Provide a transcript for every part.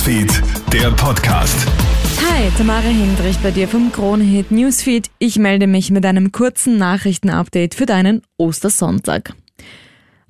Newsfeed, der Podcast. Hi, Tamara Hendrich bei dir vom Kronehit Newsfeed. Ich melde mich mit einem kurzen Nachrichtenupdate für deinen Ostersonntag.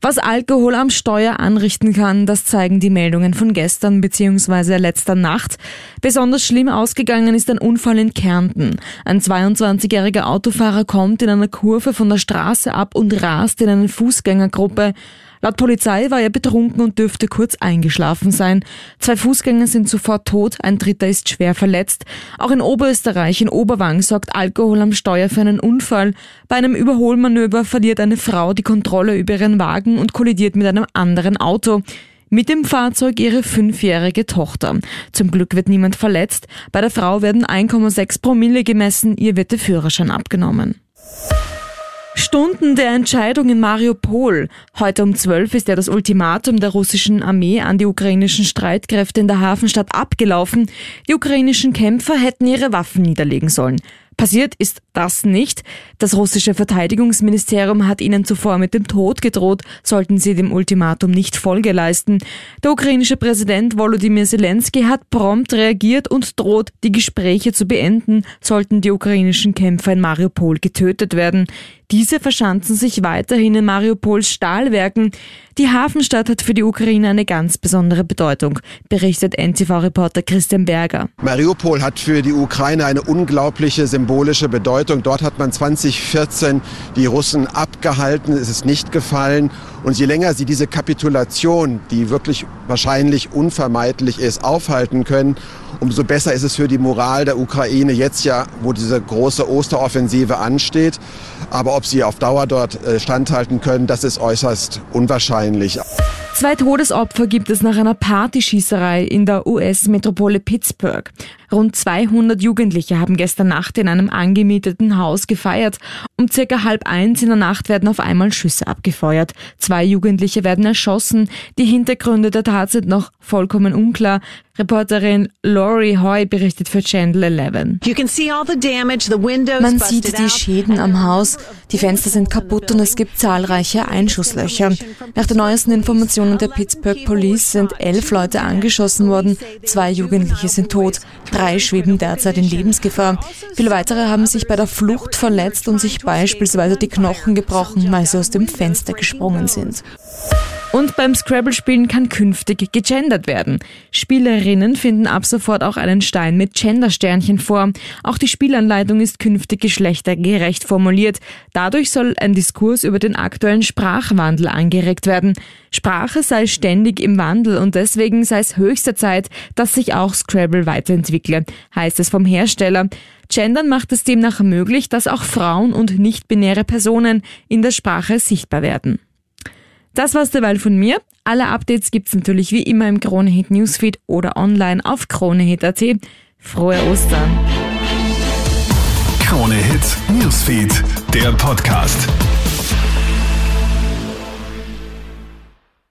Was Alkohol am Steuer anrichten kann, das zeigen die Meldungen von gestern bzw. letzter Nacht. Besonders schlimm ausgegangen ist ein Unfall in Kärnten. Ein 22-jähriger Autofahrer kommt in einer Kurve von der Straße ab und rast in eine Fußgängergruppe. Laut Polizei war er betrunken und dürfte kurz eingeschlafen sein. Zwei Fußgänger sind sofort tot, ein dritter ist schwer verletzt. Auch in Oberösterreich, in Oberwang, sorgt Alkohol am Steuer für einen Unfall. Bei einem Überholmanöver verliert eine Frau die Kontrolle über ihren Wagen und kollidiert mit einem anderen Auto. Mit dem Fahrzeug ihre fünfjährige Tochter. Zum Glück wird niemand verletzt. Bei der Frau werden 1,6 Promille gemessen, ihr wird der Führerschein abgenommen. Stunden der Entscheidung in Mariupol. Heute um 12 ist ja das Ultimatum der russischen Armee an die ukrainischen Streitkräfte in der Hafenstadt abgelaufen. Die ukrainischen Kämpfer hätten ihre Waffen niederlegen sollen. Passiert ist das nicht. Das russische Verteidigungsministerium hat ihnen zuvor mit dem Tod gedroht, sollten sie dem Ultimatum nicht Folge leisten. Der ukrainische Präsident Volodymyr Zelensky hat prompt reagiert und droht, die Gespräche zu beenden, sollten die ukrainischen Kämpfer in Mariupol getötet werden. Diese verschanzen sich weiterhin in Mariupols Stahlwerken. Die Hafenstadt hat für die Ukraine eine ganz besondere Bedeutung, berichtet NTV-Reporter Christian Berger. Mariupol hat für die Ukraine eine unglaubliche symbolische Bedeutung. Dort hat man 2014 die Russen abgehalten, es ist nicht gefallen. Und je länger sie diese Kapitulation, die wirklich wahrscheinlich unvermeidlich ist, aufhalten können, umso besser ist es für die Moral der Ukraine jetzt ja, wo diese große Osteroffensive ansteht. Aber ob sie auf Dauer dort äh, standhalten können, das ist äußerst unwahrscheinlich. Zwei Todesopfer gibt es nach einer Partyschießerei in der US-Metropole Pittsburgh. Rund 200 Jugendliche haben gestern Nacht in einem angemieteten Haus gefeiert. Um circa halb eins in der Nacht werden auf einmal Schüsse abgefeuert. Zwei Jugendliche werden erschossen. Die Hintergründe der Tat sind noch vollkommen unklar. Reporterin Laurie Hoy berichtet für Channel 11. Man sieht die Schäden am Haus. Die Fenster sind kaputt und es gibt zahlreiche Einschusslöcher. Nach den neuesten Informationen der Pittsburgh Police sind elf Leute angeschossen worden. Zwei Jugendliche sind tot. Drei schweben derzeit in Lebensgefahr. Viele weitere haben sich bei der Flucht verletzt und sich beispielsweise die Knochen gebrochen, weil sie aus dem Fenster gesprungen sind. Und beim Scrabble-Spielen kann künftig gegendert werden. Spielerinnen finden ab sofort auch einen Stein mit Gender-Sternchen vor. Auch die Spielanleitung ist künftig geschlechtergerecht formuliert. Dadurch soll ein Diskurs über den aktuellen Sprachwandel angeregt werden. Sprache sei ständig im Wandel und deswegen sei es höchste Zeit, dass sich auch Scrabble weiterentwickle, heißt es vom Hersteller. Gendern macht es demnach möglich, dass auch Frauen und nicht-binäre Personen in der Sprache sichtbar werden. Das war's derweil von mir. Alle Updates gibt's natürlich wie immer im Kronehit Newsfeed oder online auf kronehit.at. Frohe Ostern! Kronehit Newsfeed, der Podcast.